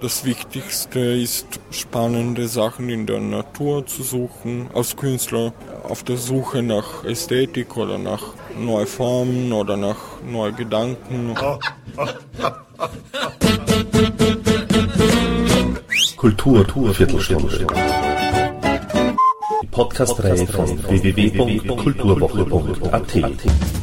Das Wichtigste ist, spannende Sachen in der Natur zu suchen, als Künstler auf der Suche nach Ästhetik oder nach neuen Formen oder nach neuen Gedanken. Kultur, Kultur Viertelstunde. Podcast-Reihe von www.kulturwoche.at.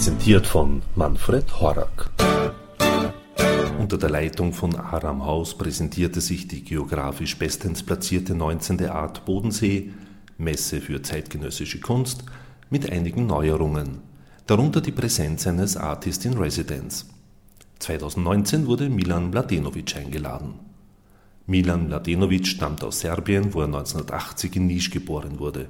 Präsentiert von Manfred Horak. Unter der Leitung von Aram Haus präsentierte sich die geografisch bestens platzierte 19. Art Bodensee, Messe für zeitgenössische Kunst, mit einigen Neuerungen, darunter die Präsenz eines Artist in Residence. 2019 wurde Milan Mladenovic eingeladen. Milan Mladenovic stammt aus Serbien, wo er 1980 in Nisch geboren wurde.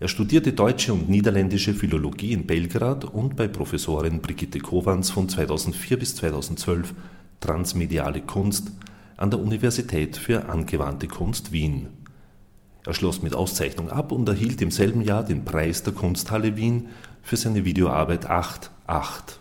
Er studierte deutsche und niederländische Philologie in Belgrad und bei Professorin Brigitte Kowans von 2004 bis 2012 Transmediale Kunst an der Universität für angewandte Kunst Wien. Er schloss mit Auszeichnung ab und erhielt im selben Jahr den Preis der Kunsthalle Wien für seine Videoarbeit 8.8.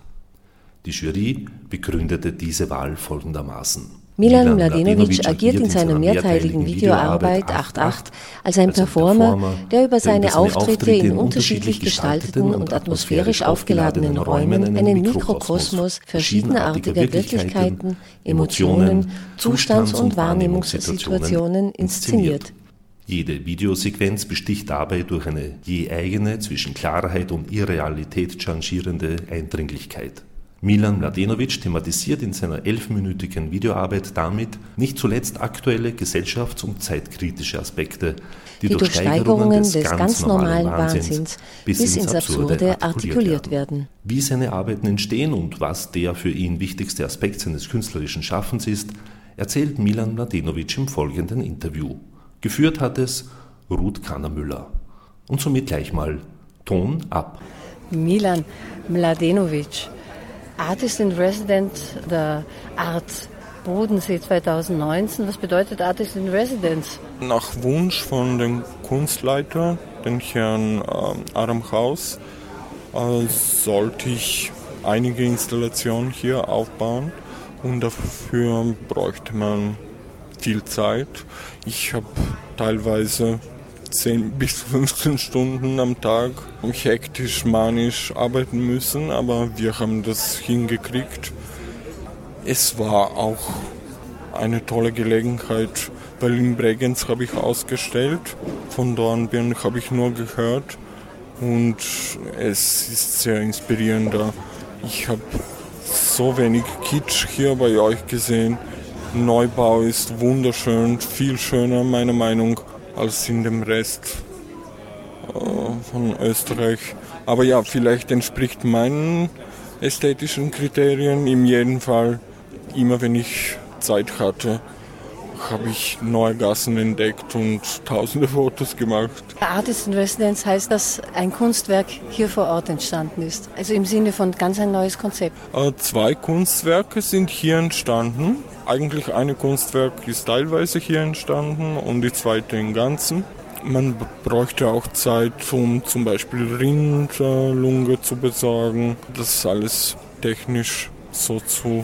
Die Jury begründete diese Wahl folgendermaßen. Milan Mladenovic agiert in seiner mehrteiligen Videoarbeit 8.8 als ein Performer, der über seine Auftritte in unterschiedlich gestalteten und atmosphärisch aufgeladenen Räumen einen Mikrokosmos verschiedenartiger Wirklichkeiten, Emotionen, Zustands- und Wahrnehmungssituationen inszeniert. Jede Videosequenz besticht dabei durch eine je eigene, zwischen Klarheit und Irrealität changierende Eindringlichkeit. Milan Mladenovic thematisiert in seiner elfminütigen Videoarbeit damit nicht zuletzt aktuelle gesellschafts- und zeitkritische Aspekte, die, die durch Steigerungen des, des ganz normalen Wahnsinns bis, bis ins Absurde artikuliert werden. Wie seine Arbeiten entstehen und was der für ihn wichtigste Aspekt seines künstlerischen Schaffens ist, erzählt Milan Mladenovic im folgenden Interview. Geführt hat es Ruth Kannermüller. Und somit gleich mal Ton ab. Milan Mladenovic Artist in Residence der Art Bodensee 2019. Was bedeutet Artist in Residence? Nach Wunsch von dem Kunstleiter, den Herrn äh, Aram Haus, äh, sollte ich einige Installationen hier aufbauen und dafür bräuchte man viel Zeit. Ich habe teilweise 10 bis 15 Stunden am Tag hektisch, manisch arbeiten müssen, aber wir haben das hingekriegt. Es war auch eine tolle Gelegenheit, weil in Bregenz habe ich ausgestellt, von Dornbirn habe ich nur gehört und es ist sehr inspirierend. Ich habe so wenig Kitsch hier bei euch gesehen. Neubau ist wunderschön, viel schöner meiner Meinung nach als in dem Rest äh, von Österreich. Aber ja, vielleicht entspricht meinen ästhetischen Kriterien. In jedem Fall, immer wenn ich Zeit hatte, habe ich neue Gassen entdeckt und tausende Fotos gemacht. Artist in Residence heißt, dass ein Kunstwerk hier vor Ort entstanden ist. Also im Sinne von ganz ein neues Konzept. Äh, zwei Kunstwerke sind hier entstanden. Eigentlich eine Kunstwerk ist teilweise hier entstanden und die zweite im Ganzen. Man bräuchte auch Zeit, um zum Beispiel Rindlunge zu besorgen. Das ist alles technisch so zu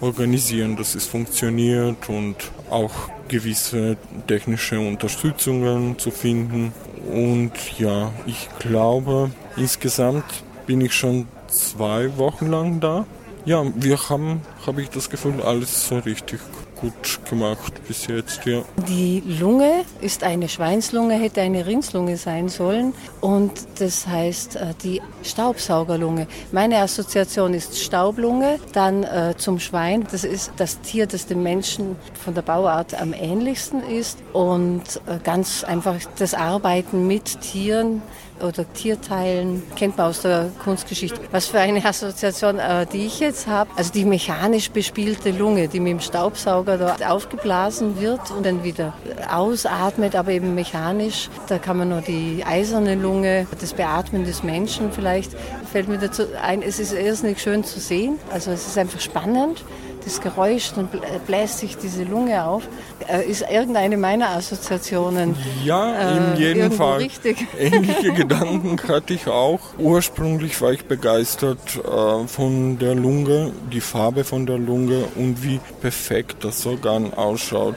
organisieren, dass es funktioniert und auch gewisse technische Unterstützungen zu finden. Und ja, ich glaube, insgesamt bin ich schon zwei Wochen lang da. Ja, wir haben, habe ich das Gefühl, alles so richtig gut gemacht bis jetzt, ja. Die Lunge ist eine Schweinslunge, hätte eine Rindslunge sein sollen und das heißt äh, die Staubsaugerlunge. Meine Assoziation ist Staublunge, dann äh, zum Schwein, das ist das Tier, das dem Menschen von der Bauart am ähnlichsten ist und äh, ganz einfach das Arbeiten mit Tieren oder Tierteilen kennt man aus der Kunstgeschichte. Was für eine Assoziation, äh, die ich jetzt habe, also die mechanisch bespielte Lunge, die mit dem Staubsauger dort aufgeblasen wird und dann wieder ausatmet, aber eben mechanisch. Da kann man nur die eiserne Lunge, das Beatmen des Menschen vielleicht, fällt mir dazu ein, es ist erstens schön zu sehen, also es ist einfach spannend das Geräusch, dann bläst sich diese Lunge auf. Äh, ist irgendeine meiner Assoziationen. Ja, in äh, jedem Fall. Richtig. Ähnliche Gedanken hatte ich auch. Ursprünglich war ich begeistert äh, von der Lunge, die Farbe von der Lunge und wie perfekt das Organ ausschaut.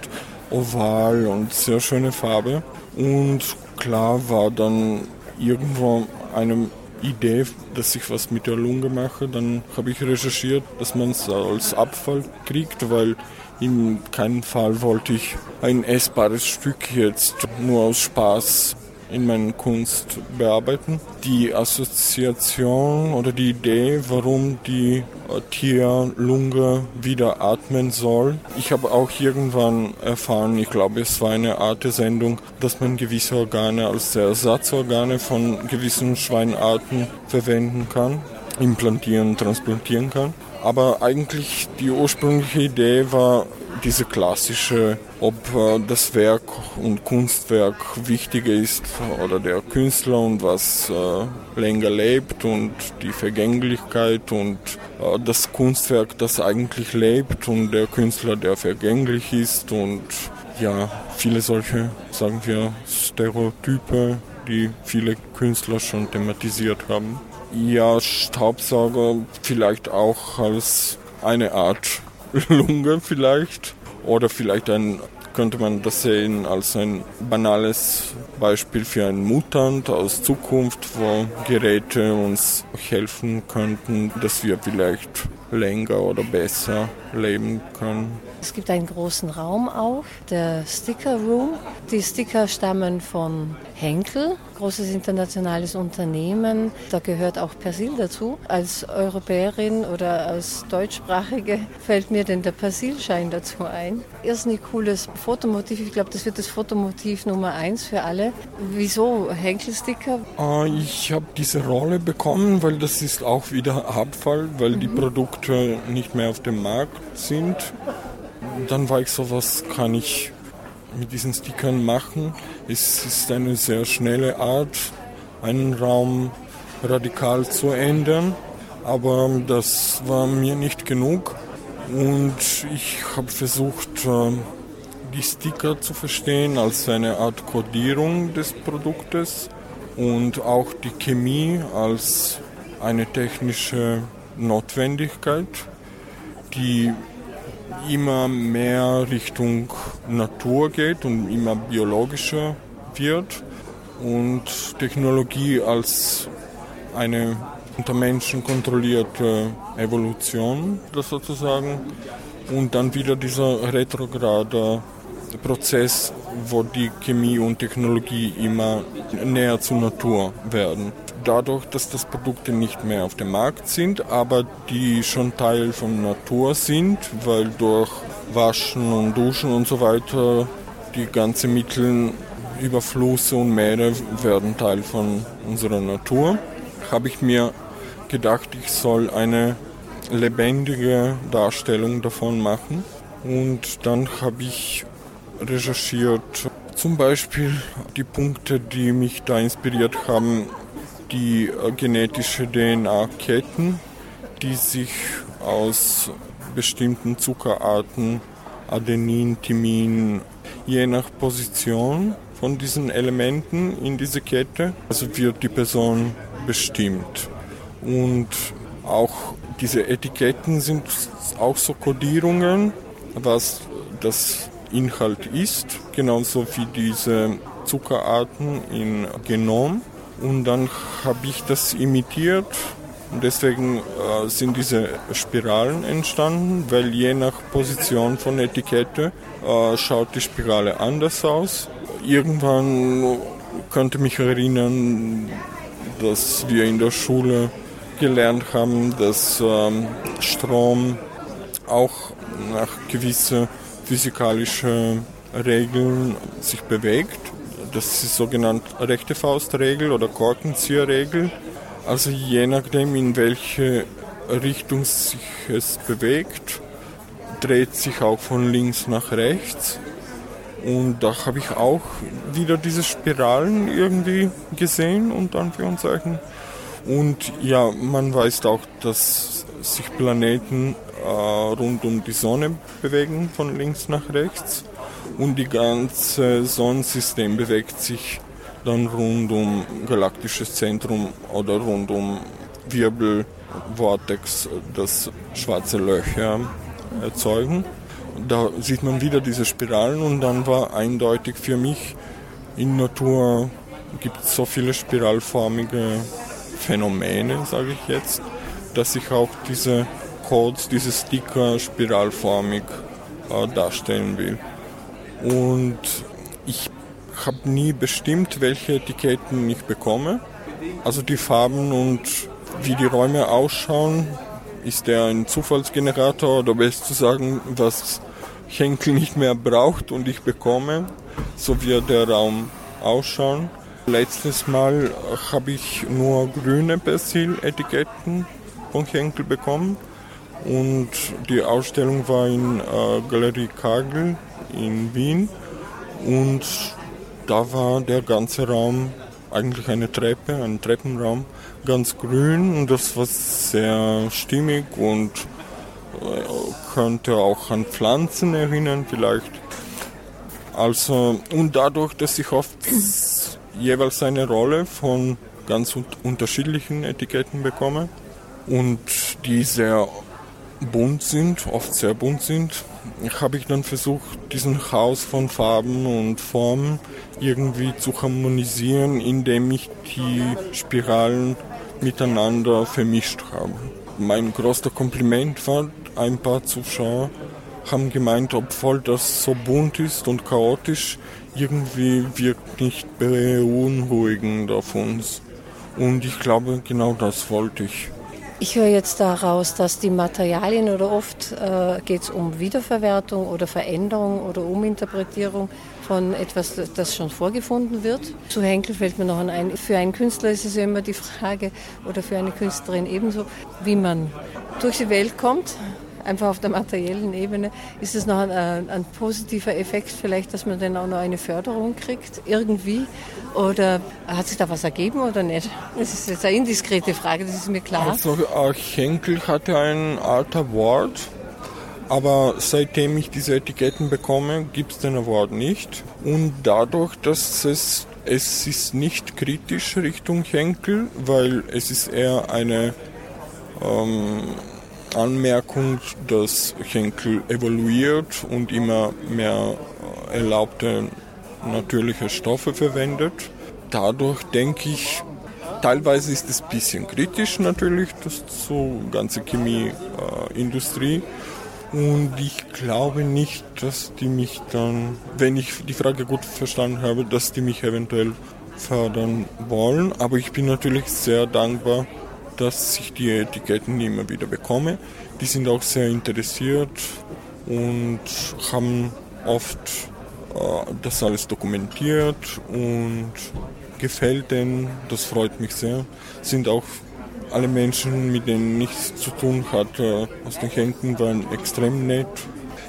Oval und sehr schöne Farbe. Und klar war dann irgendwo eine Idee, dass ich was mit der Lunge mache. Dann habe ich recherchiert, dass man es als Abfall kriegt, weil in keinem Fall wollte ich ein essbares Stück jetzt nur aus Spaß in meiner Kunst bearbeiten. Die Assoziation oder die Idee, warum die Tierlunge wieder atmen soll. Ich habe auch irgendwann erfahren, ich glaube es war eine Art Sendung, dass man gewisse Organe als Ersatzorgane von gewissen Schweinarten verwenden kann, implantieren, transplantieren kann. Aber eigentlich die ursprüngliche Idee war diese klassische, ob äh, das Werk und Kunstwerk wichtiger ist oder der Künstler und was äh, länger lebt und die Vergänglichkeit und äh, das Kunstwerk, das eigentlich lebt und der Künstler, der vergänglich ist und ja, viele solche, sagen wir, Stereotype, die viele Künstler schon thematisiert haben. Ja, Staubsauger vielleicht auch als eine Art Lunge vielleicht. Oder vielleicht ein, könnte man das sehen als ein banales Beispiel für einen Mutant aus Zukunft, wo Geräte uns helfen könnten, dass wir vielleicht länger oder besser leben können. Es gibt einen großen Raum auch, der Sticker Room. Die Sticker stammen von Henkel, großes internationales Unternehmen. Da gehört auch Persil dazu. Als Europäerin oder als Deutschsprachige fällt mir denn der Persilschein dazu ein. Irrsinnig cooles Fotomotiv. Ich glaube, das wird das Fotomotiv Nummer eins für alle. Wieso Henkel-Sticker? Ah, ich habe diese Rolle bekommen, weil das ist auch wieder Abfall, weil mhm. die Produkte nicht mehr auf dem Markt sind dann war ich so, was kann ich mit diesen Stickern machen. Es ist eine sehr schnelle Art, einen Raum radikal zu ändern, aber das war mir nicht genug und ich habe versucht, äh, die Sticker zu verstehen als eine Art Kodierung des Produktes und auch die Chemie als eine technische Notwendigkeit, die immer mehr Richtung Natur geht und immer biologischer wird und Technologie als eine unter Menschen kontrollierte Evolution, das sozusagen, und dann wieder dieser retrograde Prozess, wo die Chemie und Technologie immer näher zur Natur werden dadurch, dass das Produkte nicht mehr auf dem Markt sind, aber die schon Teil von Natur sind, weil durch Waschen und Duschen und so weiter die ganzen Mittel über Flüsse und Meere werden Teil von unserer Natur, habe ich mir gedacht, ich soll eine lebendige Darstellung davon machen. Und dann habe ich recherchiert, zum Beispiel die Punkte, die mich da inspiriert haben, die genetische DNA-Ketten, die sich aus bestimmten Zuckerarten, Adenin, Thimin, je nach Position von diesen Elementen in diese Kette, also wird die Person bestimmt. Und auch diese Etiketten sind auch so Kodierungen, was das Inhalt ist, genauso wie diese Zuckerarten im Genom. Und dann habe ich das imitiert. Und deswegen äh, sind diese Spiralen entstanden, weil je nach Position von Etikette äh, schaut die Spirale anders aus. Irgendwann könnte mich erinnern, dass wir in der Schule gelernt haben, dass ähm, Strom auch nach gewissen physikalischen Regeln sich bewegt das ist sogenannte rechte Faustregel oder Korkenzieherregel. Also je nachdem, in welche Richtung sich es bewegt, dreht sich auch von links nach rechts. Und da habe ich auch wieder diese Spiralen irgendwie gesehen und Anführungszeichen. Und ja, man weiß auch, dass sich Planeten rund um die Sonne bewegen, von links nach rechts. Und die ganze Sonnensystem bewegt sich dann rund um galaktisches Zentrum oder rund um Wirbel, Vortex, das schwarze Löcher erzeugen. Da sieht man wieder diese Spiralen und dann war eindeutig für mich, in Natur gibt es so viele spiralförmige Phänomene, sage ich jetzt, dass ich auch diese Codes, diese Sticker spiralförmig äh, darstellen will. Und ich habe nie bestimmt, welche Etiketten ich bekomme. Also die Farben und wie die Räume ausschauen, ist der ein Zufallsgenerator oder besser zu sagen, was Henkel nicht mehr braucht und ich bekomme, so wird der Raum ausschauen. Letztes Mal habe ich nur grüne Persil-Etiketten von Henkel bekommen und die Ausstellung war in äh, Galerie Kagel in Wien und da war der ganze Raum eigentlich eine Treppe, ein Treppenraum, ganz grün und das war sehr stimmig und äh, könnte auch an Pflanzen erinnern vielleicht. Also und dadurch, dass ich oft jeweils eine Rolle von ganz unterschiedlichen Etiketten bekomme und die bunt sind, oft sehr bunt sind, habe ich dann versucht, diesen Chaos von Farben und Formen irgendwie zu harmonisieren, indem ich die Spiralen miteinander vermischt habe. Mein größter Kompliment war, ein paar Zuschauer haben gemeint, obwohl das so bunt ist und chaotisch, irgendwie wirkt nicht beunruhigend auf uns. Und ich glaube, genau das wollte ich. Ich höre jetzt daraus, dass die Materialien oder oft äh, geht es um Wiederverwertung oder Veränderung oder Uminterpretierung von etwas, das schon vorgefunden wird. Zu Henkel fällt mir noch ein, für einen Künstler ist es ja immer die Frage oder für eine Künstlerin ebenso, wie man durch die Welt kommt, einfach auf der materiellen Ebene, ist es noch ein, ein, ein, positiver Effekt vielleicht, dass man dann auch noch eine Förderung kriegt, irgendwie? Oder hat sich da was ergeben oder nicht? Das ist jetzt eine indiskrete Frage, das ist mir klar. Also Henkel hatte ein Art Award, aber seitdem ich diese Etiketten bekomme, gibt es den Award nicht. Und dadurch, dass es, es ist nicht kritisch Richtung Henkel, weil es ist eher eine ähm, Anmerkung, dass Henkel evoluiert und immer mehr äh, erlaubte natürliche Stoffe verwendet. Dadurch denke ich, teilweise ist es ein bisschen kritisch natürlich, das so ganze Chemieindustrie. Und ich glaube nicht, dass die mich dann, wenn ich die Frage gut verstanden habe, dass die mich eventuell fördern wollen. Aber ich bin natürlich sehr dankbar, dass ich die Etiketten immer wieder bekomme. Die sind auch sehr interessiert und haben oft äh, das alles dokumentiert und gefällt denen. Das freut mich sehr. Sind auch alle Menschen, mit denen nichts zu tun hatte, aus den Henken waren extrem nett.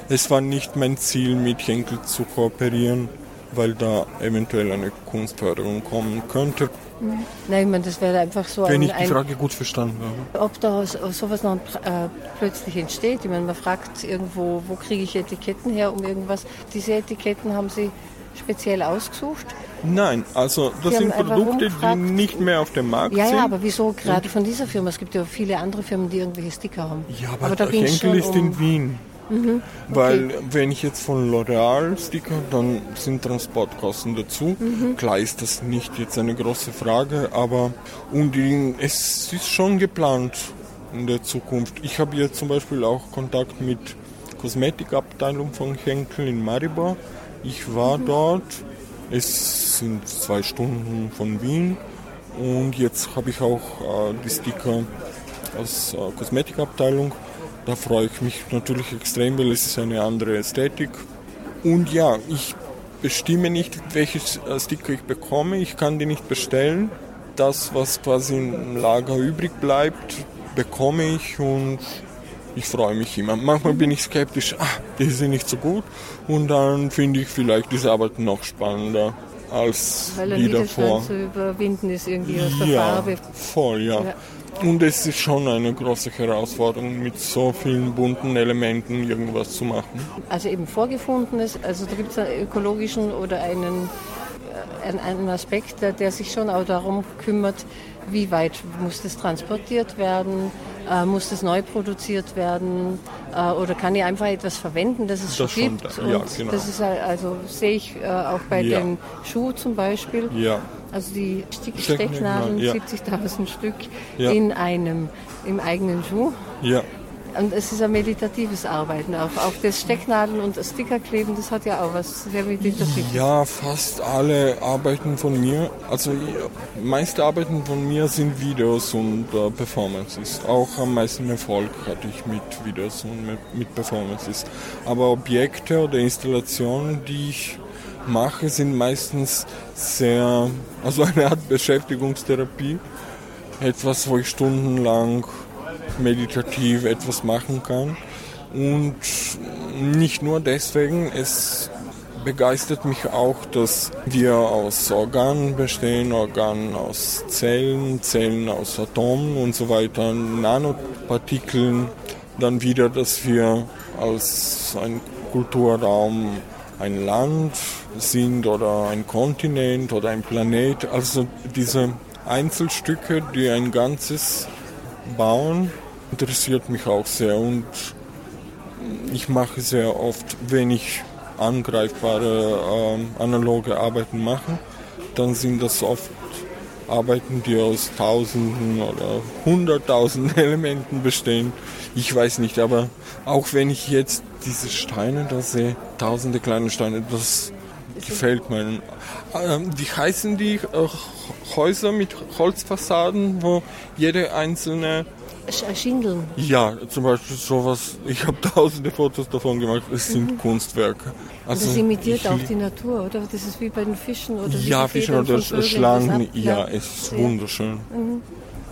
Es war nicht mein Ziel, mit Henkel zu kooperieren, weil da eventuell eine Kunstförderung kommen könnte. Nein, ich meine, das wäre einfach so Wenn ein, ich die Frage gut verstanden habe. Ob da sowas noch äh, plötzlich entsteht. Ich meine, man fragt irgendwo, wo kriege ich Etiketten her, um irgendwas. Diese Etiketten haben Sie speziell ausgesucht? Nein, also das sind Produkte, die nicht mehr auf dem Markt ja, sind. Ja, aber wieso gerade von dieser Firma? Es gibt ja viele andere Firmen, die irgendwelche Sticker haben. Ja, aber, aber da Henkel ist um in Wien. Mhm, okay. Weil wenn ich jetzt von L'Oreal Sticker, dann sind Transportkosten dazu. Mhm. Klar ist das nicht jetzt eine große Frage, aber und in, es ist schon geplant in der Zukunft. Ich habe jetzt zum Beispiel auch Kontakt mit Kosmetikabteilung von Henkel in Maribor. Ich war mhm. dort. Es sind zwei Stunden von Wien und jetzt habe ich auch äh, die Sticker aus äh, Kosmetikabteilung da freue ich mich natürlich extrem, weil es ist eine andere Ästhetik. Und ja, ich bestimme nicht, welches äh, Sticker ich bekomme. Ich kann die nicht bestellen. Das, was quasi im Lager übrig bleibt, bekomme ich und ich freue mich immer. Manchmal bin ich skeptisch, ah, die sind nicht so gut. Und dann finde ich vielleicht diese Arbeit noch spannender als Weil die davor. zu überwinden ist irgendwie aus der ja, Farbe. Voll, ja. ja. Und es ist schon eine große Herausforderung, mit so vielen bunten Elementen irgendwas zu machen. Also eben vorgefundenes, also da gibt es einen ökologischen oder einen, äh, einen Aspekt, der, der sich schon auch darum kümmert, wie weit muss das transportiert werden, äh, muss das neu produziert werden äh, oder kann ich einfach etwas verwenden, das es das schon gibt. Da. Ja, genau. Das ist also sehe ich äh, auch bei ja. den Schuhen zum Beispiel. Ja. Also die Stecknadeln, ja. 70.000 Stück ja. in einem im eigenen Schuh. Ja. Und es ist ein meditatives Arbeiten auch. Auch das Stecknadeln und das Stickerkleben, das hat ja auch was sehr meditatives. Ja, fast alle Arbeiten von mir, also meiste Arbeiten von mir sind Videos und äh, Performances. Auch am meisten Erfolg hatte ich mit Videos und mit, mit Performances. Aber Objekte oder Installationen, die ich mache, sind meistens sehr, also eine Art Beschäftigungstherapie. Etwas, wo ich stundenlang meditativ etwas machen kann. Und nicht nur deswegen, es begeistert mich auch, dass wir aus Organen bestehen, Organen aus Zellen, Zellen aus Atomen und so weiter, Nanopartikeln. Dann wieder, dass wir als ein Kulturraum ein Land sind oder ein Kontinent oder ein Planet. Also diese Einzelstücke, die ein Ganzes bauen, interessiert mich auch sehr und ich mache sehr oft, wenn ich angreifbare äh, analoge Arbeiten mache, dann sind das oft Arbeiten, die aus Tausenden oder Hunderttausenden Elementen bestehen. Ich weiß nicht, aber auch wenn ich jetzt diese Steine da sehe, tausende kleine Steine, das gefällt mir. Ähm, wie heißen die äh, Häuser mit Holzfassaden, wo jede einzelne Schindeln. Ja, zum Beispiel sowas. Ich habe tausende Fotos davon gemacht. Es sind mhm. Kunstwerke. Also das imitiert auch die Natur, oder? Das ist wie bei den Fischen oder Ja, Fischen oder Schlangen. Ja, es ist wunderschön. Mhm.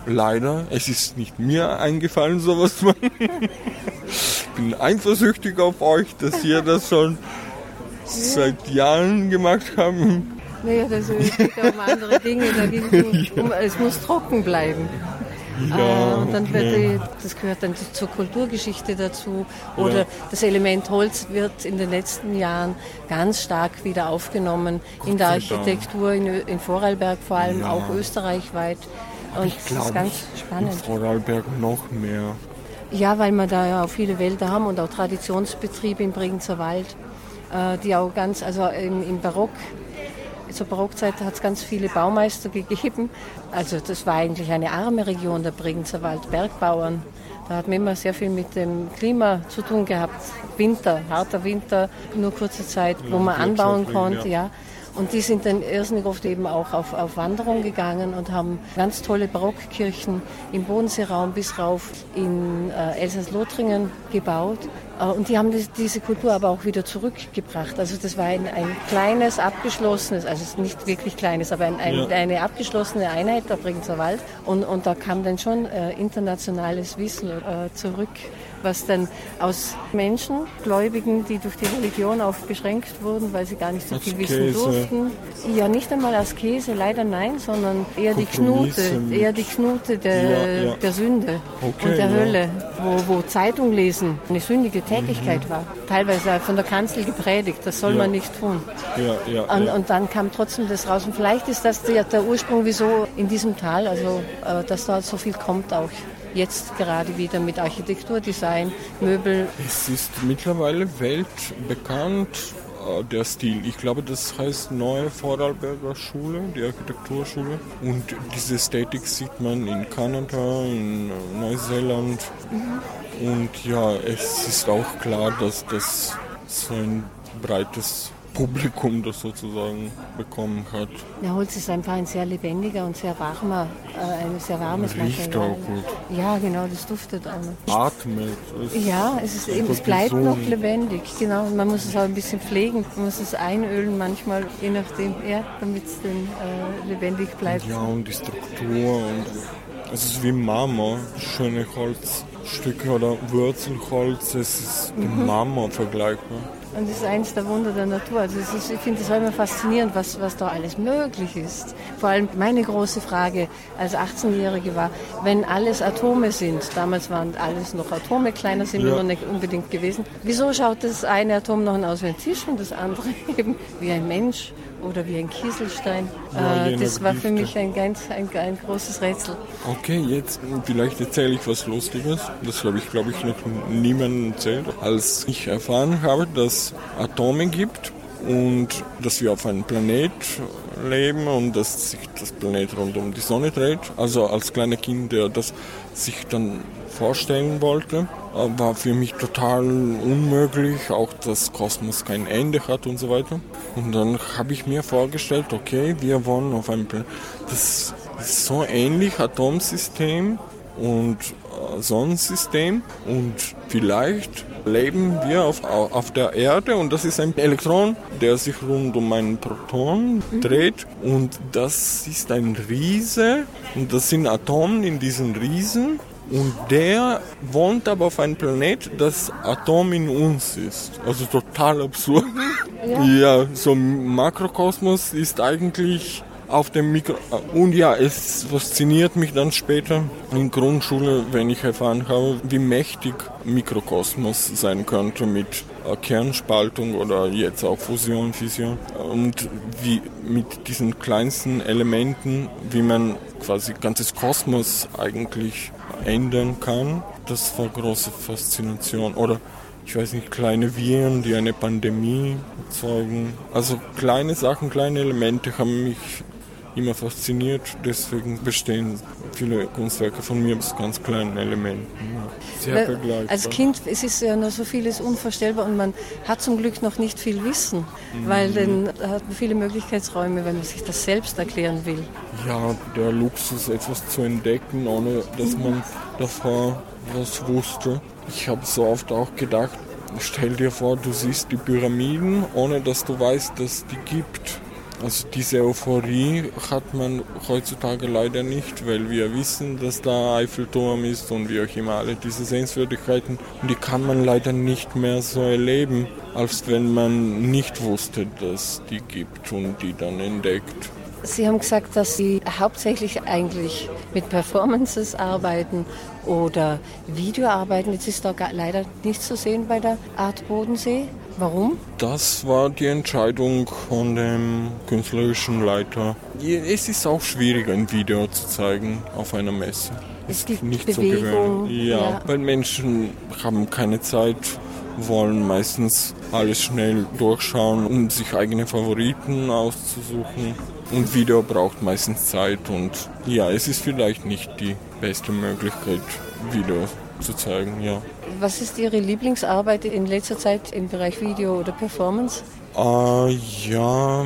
Leider, es ist nicht mir eingefallen, sowas zu machen. ich bin eifersüchtig auf euch, dass ihr das schon seit Jahren gemacht habt. Naja, das geht um andere Dinge. Da ging es um, es muss trocken bleiben. Ja, äh, und dann wird die, das gehört dann zur Kulturgeschichte dazu. Oder ja. das Element Holz wird in den letzten Jahren ganz stark wieder aufgenommen Gott in der Architektur in, in, Vorarlberg, vor allem ja. auch österreichweit. Und ich das ist ganz spannend. In Vorarlberg noch mehr. Ja, weil wir da ja auch viele Wälder haben und auch Traditionsbetriebe im Bregenzer Wald, äh, die auch ganz, also im, im Barock zur Barockzeit hat es ganz viele Baumeister gegeben. Also das war eigentlich eine arme Region, der Bregenzer Wald, Bergbauern. Da hat man immer sehr viel mit dem Klima zu tun gehabt. Winter, harter Winter, nur kurze Zeit, wo man anbauen konnte. Ja. Und die sind dann irrsinnig oft eben auch auf, auf Wanderung gegangen und haben ganz tolle Barockkirchen im Bodenseeraum bis rauf in äh, Elsass-Lothringen gebaut. Äh, und die haben diese Kultur aber auch wieder zurückgebracht. Also das war ein, ein kleines, abgeschlossenes, also nicht wirklich kleines, aber ein, ein, ja. eine abgeschlossene Einheit der Bregenzer Wald. Und, und da kam dann schon äh, internationales Wissen äh, zurück was dann aus Menschen, Gläubigen, die durch die Religion auch beschränkt wurden, weil sie gar nicht so viel wissen durften. Ja, nicht einmal als Käse, leider nein, sondern eher die Knute, eher die Knute der, ja, ja. der Sünde okay, und der ja. Hölle, wo, wo Zeitung lesen eine sündige Tätigkeit mhm. war. Teilweise von der Kanzel gepredigt, das soll man nicht tun. Und, und, dann kam trotzdem das raus. Und vielleicht ist das der, der Ursprung, wieso in diesem Tal, also äh, dass da so viel kommt auch jetzt gerade wieder mit Architekturdesign, Möbel. Es ist mittlerweile weltbekannt, äh, der Stil. Ich glaube, das heißt Neue Vorarlberger Schule, die Architekturschule. Und diese Ästhetik sieht man in Kanada, in Neuseeland. Mhm. Und ja, es ist auch klar, dass das so ein breites Publikum das sozusagen bekommen hat. Ja, Holz ist einfach ein sehr lebendiger und sehr warmer, äh, ein sehr warmes Riecht Material. auch gut. Ja, genau, das duftet auch. Atmet. Es ja, es, ist eben, es bleibt noch lebendig, genau. Man muss es auch ein bisschen pflegen, man muss es einölen manchmal, je nachdem, ja, damit es dann äh, lebendig bleibt. Ja, und die Struktur und es ist wie Marmor, schöne Holzstücke oder Wurzelholz, es ist mhm. Marmor vergleichbar. Und das ist eines der Wunder der Natur. Also ist, ich finde es immer faszinierend, was, was da alles möglich ist. Vor allem meine große Frage als 18-Jährige war, wenn alles Atome sind, damals waren alles noch Atome, kleiner sind wir noch nicht unbedingt gewesen, wieso schaut das eine Atom noch aus wie ein Tisch und das andere eben wie ein Mensch? oder wie ein Kieselstein. Ja, äh, das war für mich ein ganz ein, ein großes Rätsel. Okay, jetzt vielleicht erzähle ich was Lustiges. Das habe ich, glaube ich, noch niemandem erzählt. Als ich erfahren habe, dass Atome gibt und dass wir auf einem Planet leben und dass sich das Planet rund um die Sonne dreht. Also als kleiner Kind, der das sich dann vorstellen wollte, äh, war für mich total unmöglich, auch dass Kosmos kein Ende hat und so weiter. Und dann habe ich mir vorgestellt, okay, wir wohnen auf einem Planet, das ist so ähnlich Atomsystem und äh, Sonnensystem und vielleicht leben wir auf, auf der Erde und das ist ein Elektron, der sich rund um einen Proton mhm. dreht und das ist ein Riese und das sind Atome in diesen Riesen und der wohnt aber auf einem Planet, das Atom in uns ist. Also total absurd. Ja, ja so Makrokosmos ist eigentlich auf dem Mikro. Und ja, es fasziniert mich dann später in Grundschule, wenn ich erfahren habe, wie mächtig Mikrokosmos sein könnte mit äh, Kernspaltung oder jetzt auch Fusion, Fission. Und wie mit diesen kleinsten Elementen, wie man quasi ganzes Kosmos eigentlich ändern kann. Das war große Faszination. Oder ich weiß nicht, kleine Viren, die eine Pandemie erzeugen. Also kleine Sachen, kleine Elemente haben mich immer fasziniert. Deswegen bestehen viele Kunstwerke von mir aus ganz kleinen Elementen. Sehr vergleichbar. Als Kind es ist ja noch so vieles unvorstellbar und man hat zum Glück noch nicht viel Wissen, mhm. weil dann hat man viele Möglichkeitsräume, wenn man sich das selbst erklären will. Ja, der Luxus, etwas zu entdecken, ohne dass man davor was wusste. Ich habe so oft auch gedacht, stell dir vor, du siehst die Pyramiden, ohne dass du weißt, dass die gibt. Also diese Euphorie hat man heutzutage leider nicht, weil wir wissen, dass da Eiffelturm ist und wie auch immer alle diese Sehenswürdigkeiten. Und die kann man leider nicht mehr so erleben, als wenn man nicht wusste, dass die gibt und die dann entdeckt. Sie haben gesagt, dass Sie hauptsächlich eigentlich mit Performances arbeiten oder Video arbeiten. Jetzt ist da leider nichts zu sehen bei der Art Bodensee. Warum? Das war die Entscheidung von dem künstlerischen Leiter. Es ist auch schwierig, ein Video zu zeigen auf einer Messe. Es ist nicht Bewegung, so gewöhnlich. Ja, ja, weil Menschen haben keine Zeit wollen meistens alles schnell durchschauen, um sich eigene Favoriten auszusuchen. Und Video braucht meistens Zeit und ja, es ist vielleicht nicht die beste Möglichkeit, Video zu zeigen, ja. Was ist Ihre Lieblingsarbeit in letzter Zeit im Bereich Video oder Performance? Äh, ja,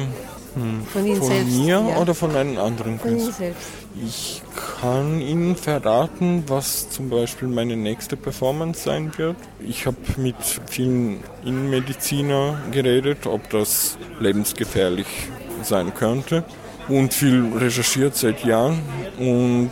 hm. Von Ihnen von selbst? mir ja. oder von einem anderen Künstler? Von Ihnen selbst. Ich kann Ihnen verraten, was zum Beispiel meine nächste Performance sein wird. Ich habe mit vielen Innenmediziner geredet, ob das lebensgefährlich sein könnte und viel recherchiert seit Jahren und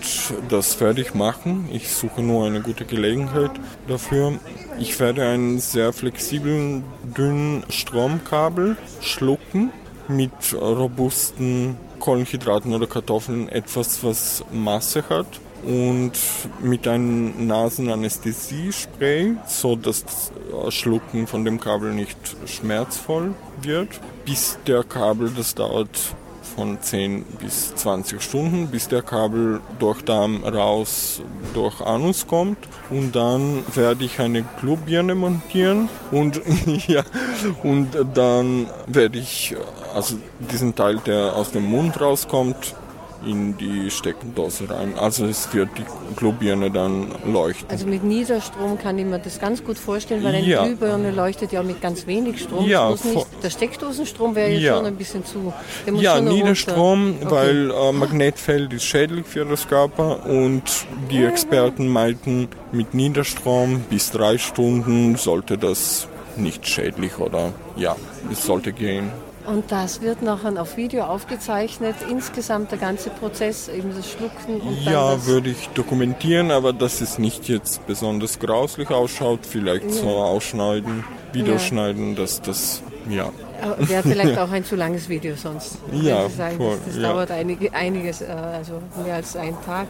das werde ich machen. Ich suche nur eine gute Gelegenheit dafür. Ich werde einen sehr flexiblen, dünnen Stromkabel schlucken mit robusten Kohlenhydraten oder Kartoffeln etwas, was Masse hat und mit einem Nasenanästhesiespray, so dass das Schlucken von dem Kabel nicht schmerzvoll wird. Bis der Kabel, das dauert von 10 bis 20 Stunden, bis der Kabel durch Darm raus durch Anus kommt. Und dann werde ich eine Glühbirne montieren und, ja, und dann werde ich also diesen Teil, der aus dem Mund rauskommt, in die Steckdose rein. Also es wird die Glühbirne dann leuchten. Also mit Niederstrom kann ich mir das ganz gut vorstellen, weil eine ja. Glühbirne leuchtet ja mit ganz wenig Strom. Ja, nicht, der Steckdosenstrom wäre jetzt ja. schon ein bisschen zu. ja, Niederstrom, okay. weil äh, Magnetfeld ist schädlich für das Körper und die Experten meinten, mit Niederstrom bis drei Stunden sollte das nicht schädlich oder ja, es sollte gehen. Und das wird nachher auf Video aufgezeichnet, insgesamt der ganze Prozess, eben das Schlucken und dann Ja, das würde ich dokumentieren, aber dass es nicht jetzt besonders grauslich ausschaut, vielleicht so ausschneiden, Videoschneiden, dass das, ja. Wäre vielleicht auch ein zu langes Video sonst. Ja, sagen, voll, das, das ja. dauert einige, einiges, äh, also mehr als einen Tag.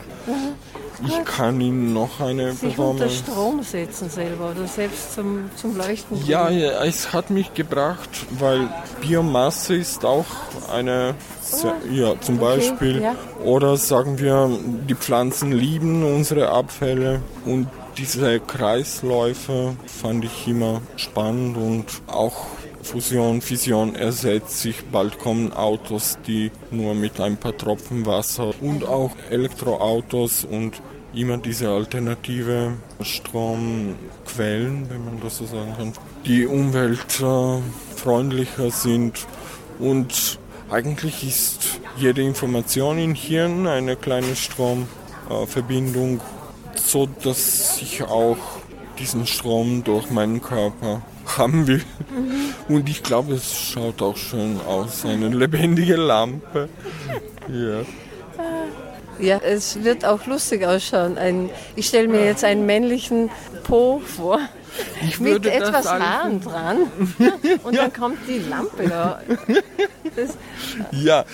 Ich kann Ihnen noch eine Sich unter Strom setzen selber oder selbst zum, zum Leuchten. Ja, bringen. ja, es hat mich gebracht, weil Biomasse ist auch eine, sehr, ja, zum Ah, okay, Beispiel, ja. oder sagen wir, die Pflanzen lieben unsere Abfälle und diese Kreisläufe fand ich immer spannend und auch Fusion, Fission ersetzt sich. Bald kommen Autos, die nur mit ein paar Tropfen Wasser und auch Elektroautos und immer diese alternative Stromquellen, wenn man das so sagen kann, die umweltfreundlicher sind und eigentlich ist jede Information im Hirn eine kleine Stromverbindung, so dass ich auch diesen Strom durch meinen Körper haben will. Und ich glaube, es schaut auch schön aus, eine lebendige Lampe. Ja. Ja, es wird auch lustig ausschauen. Ein, ich stelle mir jetzt einen männlichen Po vor. Ich Mit etwas Haaren dran. Und dann kommt die Lampe da. Das, Ja,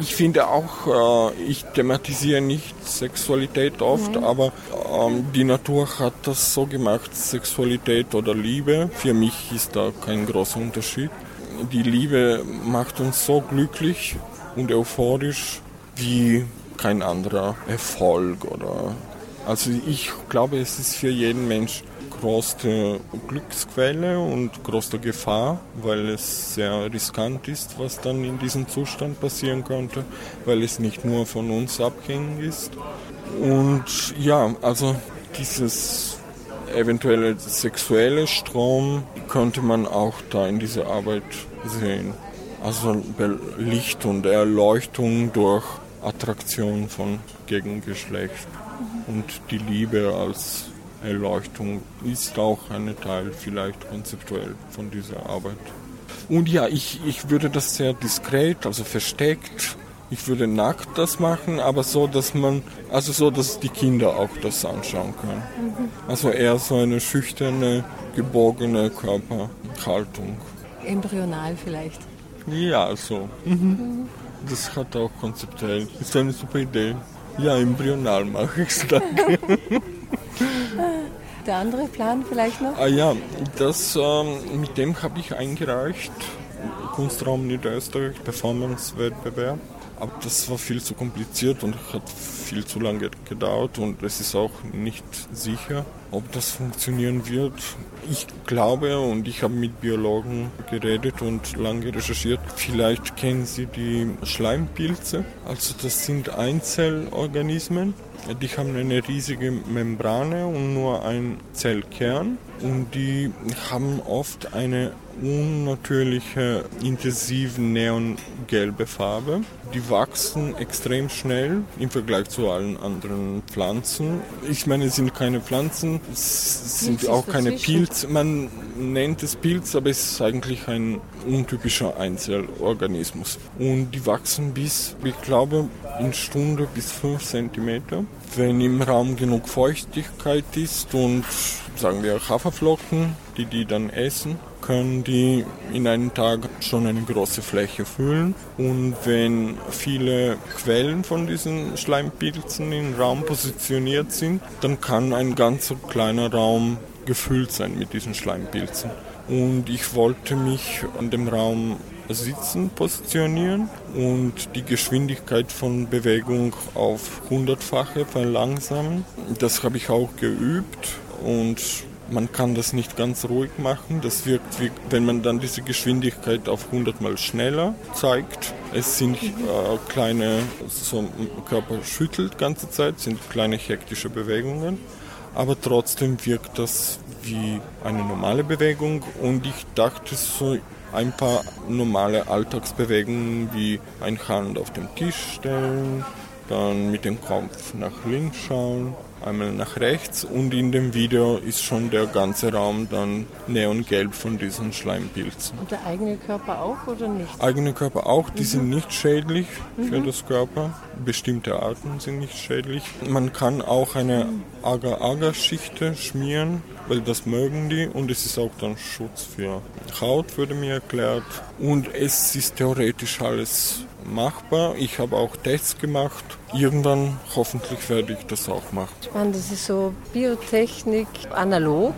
ich finde auch, äh, ich thematisiere nicht Sexualität oft, aber ähm, die Natur hat das so gemacht, Sexualität oder Liebe. Für mich ist da kein großer Unterschied. Die Liebe macht uns so glücklich und euphorisch wie kein anderer Erfolg oder also ich glaube, es ist für jeden Mensch größte Glücksquelle und größte Gefahr, weil es sehr riskant ist, was dann in diesem Zustand passieren könnte, weil es nicht nur von uns abhängig ist. Und ja, also dieses eventuelle sexuelle Strom könnte man auch da in dieser Arbeit sehen. Also Licht und Erleuchtung durch Attraktion von Gegengeschlecht. Und die Liebe als Erleuchtung ist auch ein Teil vielleicht konzeptuell von dieser Arbeit. Und ja, ich, ich würde das sehr diskret, also versteckt. Ich würde nackt das machen, aber so, dass man, also so, dass die Kinder auch das anschauen können. Also eher so eine schüchterne, gebogene Körperhaltung. embryonal vielleicht. Ja, so. Mhm. Das hat auch konzeptuell. Ist eine super Idee. Ja, embryonal mache ich es dann. Der andere Plan vielleicht noch? Ah ja, das, ähm, mit dem habe ich eingereicht. Kunstraum Niederösterreich, Performance-Wettbewerb. Aber das war viel zu kompliziert und hat viel zu lange gedauert und es ist auch nicht sicher, ob das funktionieren wird. Ich glaube und ich habe mit Biologen geredet und lange recherchiert. Vielleicht kennen Sie die Schleimpilze. Also das sind Einzellorganismen. Die haben eine riesige Membrane und nur einen Zellkern und die haben oft eine unnatürliche, intensiv neongelbe Farbe. Die wachsen extrem schnell im Vergleich zu allen anderen Pflanzen. Ich meine, es sind keine Pflanzen, es sind Nichts auch keine. Pilze. Man nennt es Pilz, aber es ist eigentlich ein untypischer Einzelorganismus. Und die wachsen bis, ich glaube, in Stunde bis 5 cm. Wenn im Raum genug Feuchtigkeit ist und sagen wir Haferflocken, die die dann essen, können die in einem Tag schon eine große Fläche füllen. Und wenn viele Quellen von diesen Schleimpilzen im Raum positioniert sind, dann kann ein ganzer kleiner Raum gefüllt sein mit diesen Schleimpilzen. Und ich wollte mich an dem Raum sitzen positionieren und die Geschwindigkeit von Bewegung auf hundertfache verlangsamen. Das habe ich auch geübt und man kann das nicht ganz ruhig machen. Das wirkt, wie, wenn man dann diese Geschwindigkeit auf 100 mal schneller zeigt. Es sind äh, kleine, so Körper schüttelt ganze Zeit, sind kleine hektische Bewegungen. Aber trotzdem wirkt das wie eine normale Bewegung und ich dachte so ein paar normale Alltagsbewegungen wie ein Hand auf den Tisch stellen, dann mit dem Kopf nach links schauen einmal nach rechts und in dem Video ist schon der ganze Raum dann neongelb von diesen Schleimpilzen. Und der eigene Körper auch oder nicht? Eigene Körper auch, die mhm. sind nicht schädlich für mhm. das Körper. Bestimmte Arten sind nicht schädlich. Man kann auch eine Agar-Agar-Schichte schmieren, weil das mögen die und es ist auch dann Schutz für Haut, wurde mir erklärt. Und es ist theoretisch alles machbar. Ich habe auch Tests gemacht. Irgendwann hoffentlich werde ich das auch machen. Spannend, das ist so Biotechnik analog.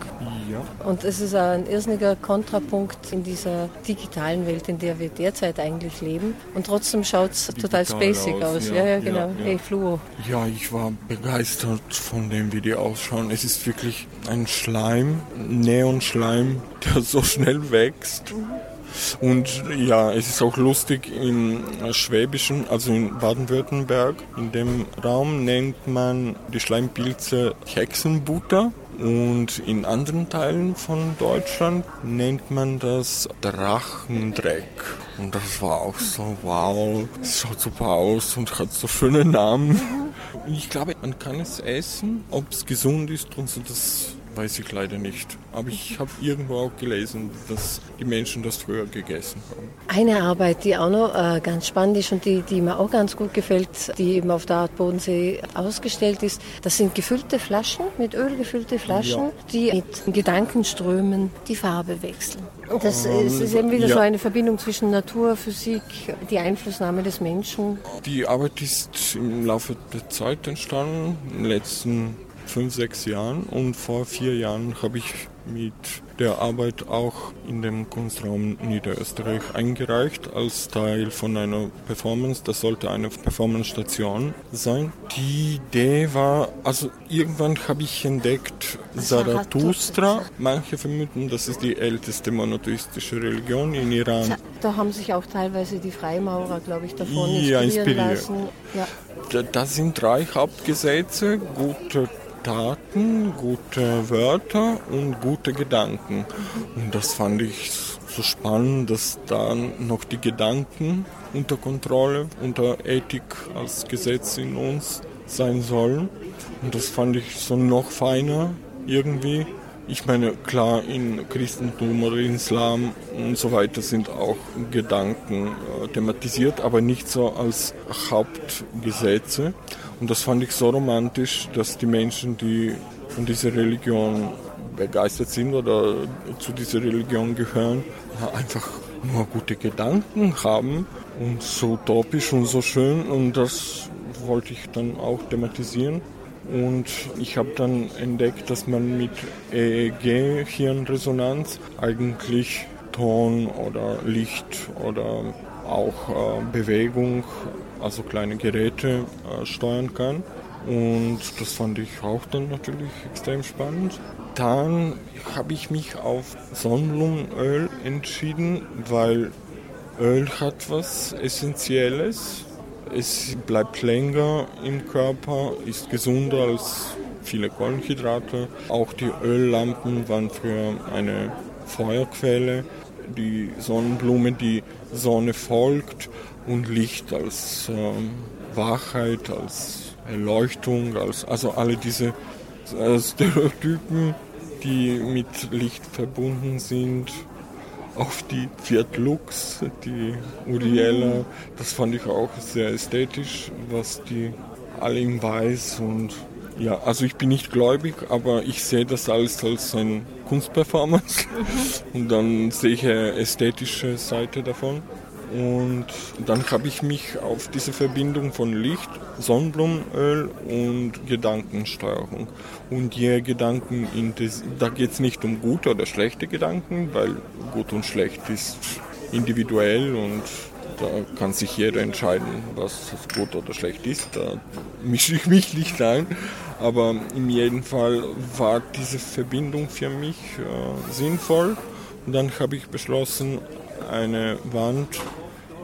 Ja. Und es ist ein irrsinniger Kontrapunkt in dieser digitalen Welt, in der wir derzeit eigentlich leben. Und trotzdem schaut es total spacig aus. aus. Ja, ja, ja genau. Ja, hey, Fluo. Ja, ich war begeistert von dem, wie die ausschauen. Es ist wirklich ein Schleim, Neonschleim, der so schnell wächst. Und ja, es ist auch lustig im Schwäbischen, also in Baden-Württemberg, in dem Raum nennt man die Schleimpilze Hexenbutter. Und in anderen Teilen von Deutschland nennt man das Drachendreck. Und das war auch so, wow, es schaut super aus und hat so schöne Namen. Ich glaube, man kann es essen, ob es gesund ist und so, das weiß ich leider nicht. Aber ich habe irgendwo auch gelesen, dass die Menschen das früher gegessen haben. Eine Arbeit, die auch noch äh, ganz spannend ist und die, die mir auch ganz gut gefällt, die eben auf der Art Bodensee ausgestellt ist, das sind gefüllte Flaschen, mit Öl gefüllte Flaschen, ja. die mit Gedankenströmen die Farbe wechseln. Das um, ist, ist eben wieder ja. so eine Verbindung zwischen Natur, Physik, die Einflussnahme des Menschen. Die Arbeit ist im Laufe der Zeit entstanden, in den letzten fünf, sechs Jahren und vor vier Jahren habe ich mit der Arbeit auch in dem Kunstraum Niederösterreich eingereicht als Teil von einer Performance. Das sollte eine Performance-Station sein. Die Idee war, also irgendwann habe ich entdeckt Zarathustra. Manche vermuten, das ist die älteste monotheistische Religion in Iran. Da haben sich auch teilweise die Freimaurer, glaube ich, davon ja, inspirieren lassen. Ja. Da, das sind drei Hauptgesetze. Guter Taten, gute Wörter und gute Gedanken. Und das fand ich so spannend, dass dann noch die Gedanken unter Kontrolle, unter Ethik als Gesetz in uns sein sollen. Und das fand ich so noch feiner irgendwie. Ich meine, klar, in Christentum oder Islam und so weiter sind auch Gedanken äh, thematisiert, aber nicht so als Hauptgesetze. Und das fand ich so romantisch, dass die Menschen, die von dieser Religion begeistert sind oder zu dieser Religion gehören, einfach nur gute Gedanken haben und so utopisch und so schön und das wollte ich dann auch thematisieren. Und ich habe dann entdeckt, dass man mit EEG, Hirnresonanz, eigentlich Ton oder Licht oder auch äh, Bewegung, also kleine Geräte äh, steuern kann. Und das fand ich auch dann natürlich extrem spannend. Dann habe ich mich auf Sonnenblumenöl entschieden, weil Öl hat was Essentielles. Es bleibt länger im Körper, ist gesunder als viele Kohlenhydrate. Auch die Öllampen waren früher eine Feuerquelle die Sonnenblume die Sonne folgt und Licht als ähm, Wachheit, als Erleuchtung, als, also alle diese äh, Stereotypen, die mit Licht verbunden sind. Auch die Fiat Lux, die Uriella, das fand ich auch sehr ästhetisch, was die alle in Weiß und ja, also ich bin nicht gläubig, aber ich sehe das alles als ein Kunstperformance mhm. und dann sehe ich eine ästhetische Seite davon. Und dann habe ich mich auf diese Verbindung von Licht, Sonnenblumenöl und Gedankensteuerung. Und je Gedanken, da geht es nicht um gute oder schlechte Gedanken, weil gut und schlecht ist individuell und da kann sich jeder entscheiden, was gut oder schlecht ist. Da mische ich mich nicht ein. Aber in jedem Fall war diese Verbindung für mich äh, sinnvoll. Und dann habe ich beschlossen, eine Wand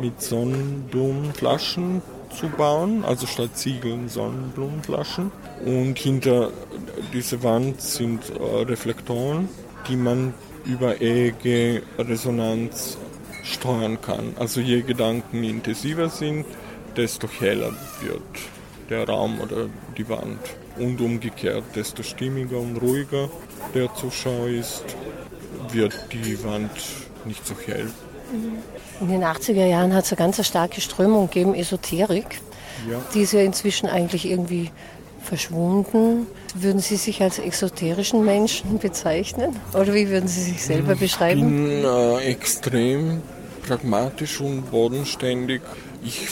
mit Sonnenblumenflaschen zu bauen, also statt Ziegeln Sonnenblumenflaschen. Und hinter dieser Wand sind äh, Reflektoren, die man über EEG-Resonanz steuern kann. Also je Gedanken intensiver sind, desto heller wird der Raum oder die Wand. und umgekehrt, desto stimmiger und ruhiger der Zuschauer ist, wird die Wand nicht so hell. In den 80er Jahren hat es eine ganz starke Strömung gegeben, Esoterik. Ja. Die ist ja inzwischen eigentlich irgendwie verschwunden. Würden Sie sich als esoterischen Menschen bezeichnen? Oder wie würden Sie sich selber beschreiben? Ich bin äh, extrem pragmatisch und bodenständig. Ich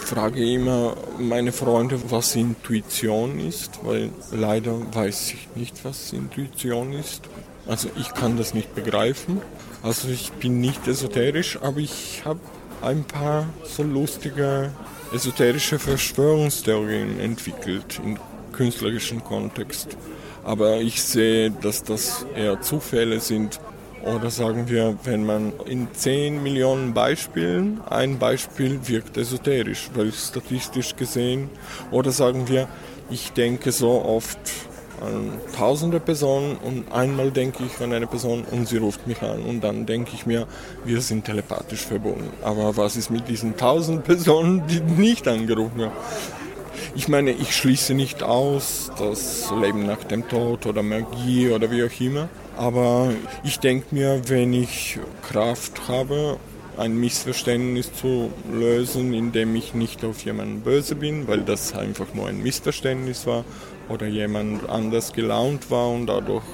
frage immer meine Freunde, was Intuition ist, weil leider weiß ich nicht, was Intuition ist. Also ich kann das nicht begreifen. Also ich bin nicht esoterisch, aber ich habe ein paar so lustige esoterische Verschwörungstheorien entwickelt im künstlerischen Kontext. Aber ich sehe, dass das eher Zufälle sind. Oder sagen wir, wenn man in 10 Millionen Beispielen ein Beispiel wirkt esoterisch, weil statistisch gesehen. Oder sagen wir, ich denke so oft an tausende Personen und einmal denke ich an eine Person und sie ruft mich an und dann denke ich mir, wir sind telepathisch verbunden. Aber was ist mit diesen tausend Personen, die nicht angerufen haben? Ich meine, ich schließe nicht aus das Leben nach dem Tod oder Magie oder wie auch immer. Aber ich denke mir, wenn ich Kraft habe, ein Missverständnis zu lösen, indem ich nicht auf jemanden böse bin, weil das einfach nur ein Missverständnis war, oder jemand anders gelaunt war und dadurch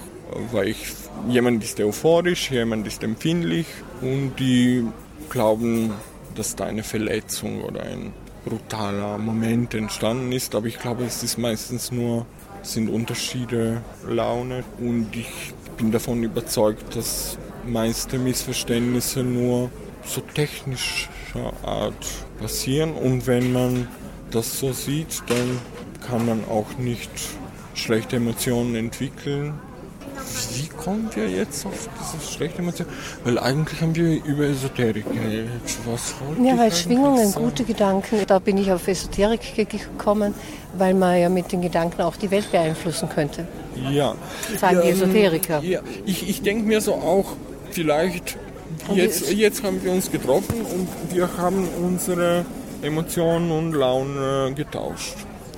war ich, jemand ist euphorisch, jemand ist empfindlich und die glauben, dass da eine Verletzung oder ein brutaler Moment entstanden ist, aber ich glaube, es ist meistens nur sind Unterschiede Laune und ich bin davon überzeugt, dass meiste Missverständnisse nur so technischer Art passieren. Und wenn man das so sieht, dann kann man auch nicht schlechte Emotionen entwickeln. Wie kommen wir jetzt auf diese schlechte Emotion? Weil eigentlich haben wir über Esoterik geredet. Was ja, weil Schwingungen, sagen? gute Gedanken. Da bin ich auf Esoterik gekommen, weil man ja mit den Gedanken auch die Welt beeinflussen könnte. Ja. Sagen die Esoteriker. Ja, ich, ich denke mir so auch, vielleicht, jetzt, jetzt haben wir uns getroffen und wir haben unsere Emotionen und Laune getauscht.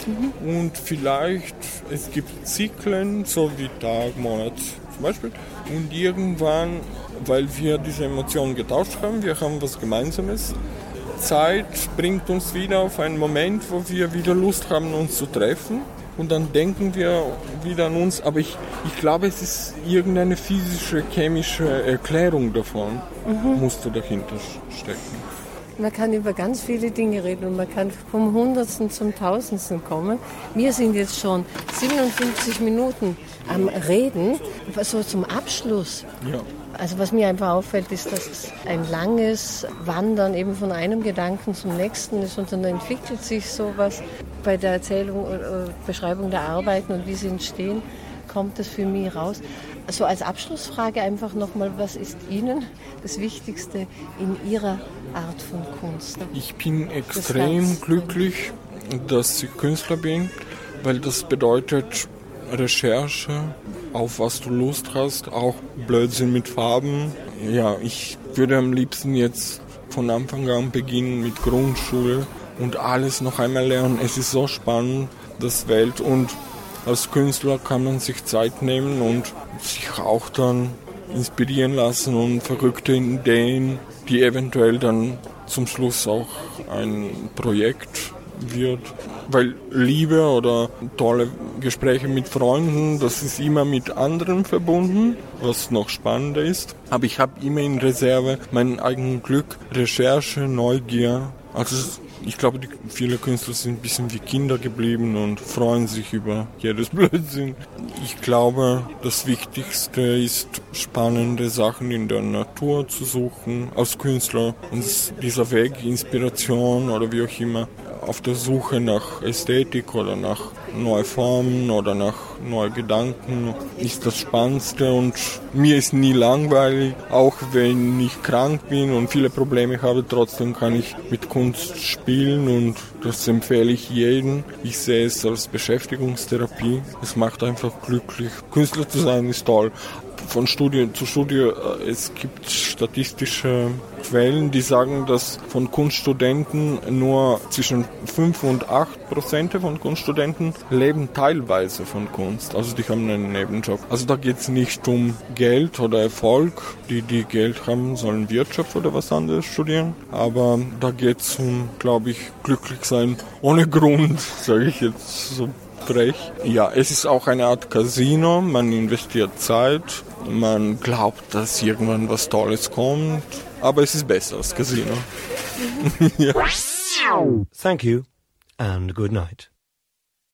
Mhm. Und vielleicht, es gibt Zyklen, so wie Tag, Monat zum Beispiel. Und irgendwann, weil wir diese Emotionen getauscht haben, wir haben was Gemeinsames. Zeit bringt uns wieder auf einen Moment, wo wir wieder Lust haben, uns zu treffen. Und dann denken wir wieder an uns. Aber ich, ich glaube, es ist irgendeine physische, chemische Erklärung davon, mhm. musst du dahinter stecken. Man kann über ganz viele Dinge reden und man kann vom Hundertsten zum Tausendsten kommen. Wir sind jetzt schon 57 Minuten am Reden, so zum Abschluss. Ja. Also was mir einfach auffällt, ist, dass es ein langes Wandern eben von einem Gedanken zum nächsten ist und dann entwickelt sich sowas bei der Erzählung oder Beschreibung der Arbeiten und wie sie entstehen, kommt das für mich raus. So als Abschlussfrage einfach nochmal, was ist Ihnen das Wichtigste in Ihrer Art von Kunst? Ich bin extrem glücklich, dass ich Künstler bin, weil das bedeutet Recherche, auf was du Lust hast, auch Blödsinn mit Farben. Ja, ich würde am liebsten jetzt von Anfang an beginnen mit Grundschule und alles noch einmal lernen. Es ist so spannend, das Welt und als Künstler kann man sich Zeit nehmen und sich auch dann inspirieren lassen und verrückte Ideen, die eventuell dann zum Schluss auch ein Projekt wird. Weil Liebe oder tolle Gespräche mit Freunden, das ist immer mit anderen verbunden, was noch spannender ist. Aber ich habe immer in Reserve mein eigenes Glück, Recherche, Neugier. Also ich glaube, viele Künstler sind ein bisschen wie Kinder geblieben und freuen sich über jedes Blödsinn. Ich glaube, das Wichtigste ist, spannende Sachen in der Natur zu suchen als Künstler. Und dieser Weg, Inspiration oder wie auch immer, auf der Suche nach Ästhetik oder nach neuen Formen oder nach neuen Gedanken ist das Spannendste und mir ist nie langweilig, auch wenn ich krank bin und viele Probleme habe, trotzdem kann ich mit Kunst spielen und das empfehle ich jedem. Ich sehe es als Beschäftigungstherapie. Es macht einfach glücklich. Künstler zu sein ist toll von Studie zu Studie, äh, es gibt statistische Quellen, die sagen, dass von Kunststudenten nur zwischen 5 und 8 Prozent von Kunststudenten leben teilweise von Kunst. Also die haben einen Nebenjob. Also da geht es nicht um Geld oder Erfolg. Die, die Geld haben, sollen Wirtschaft oder was anderes studieren. Aber da geht es um, glaube ich, glücklich sein ohne Grund, sage ich jetzt so. Ja, es ist auch eine Art Casino. Man investiert Zeit. Man glaubt, dass irgendwann was Tolles kommt. Ah, Aber es ist besser als Casino. ja. Thank you and good night.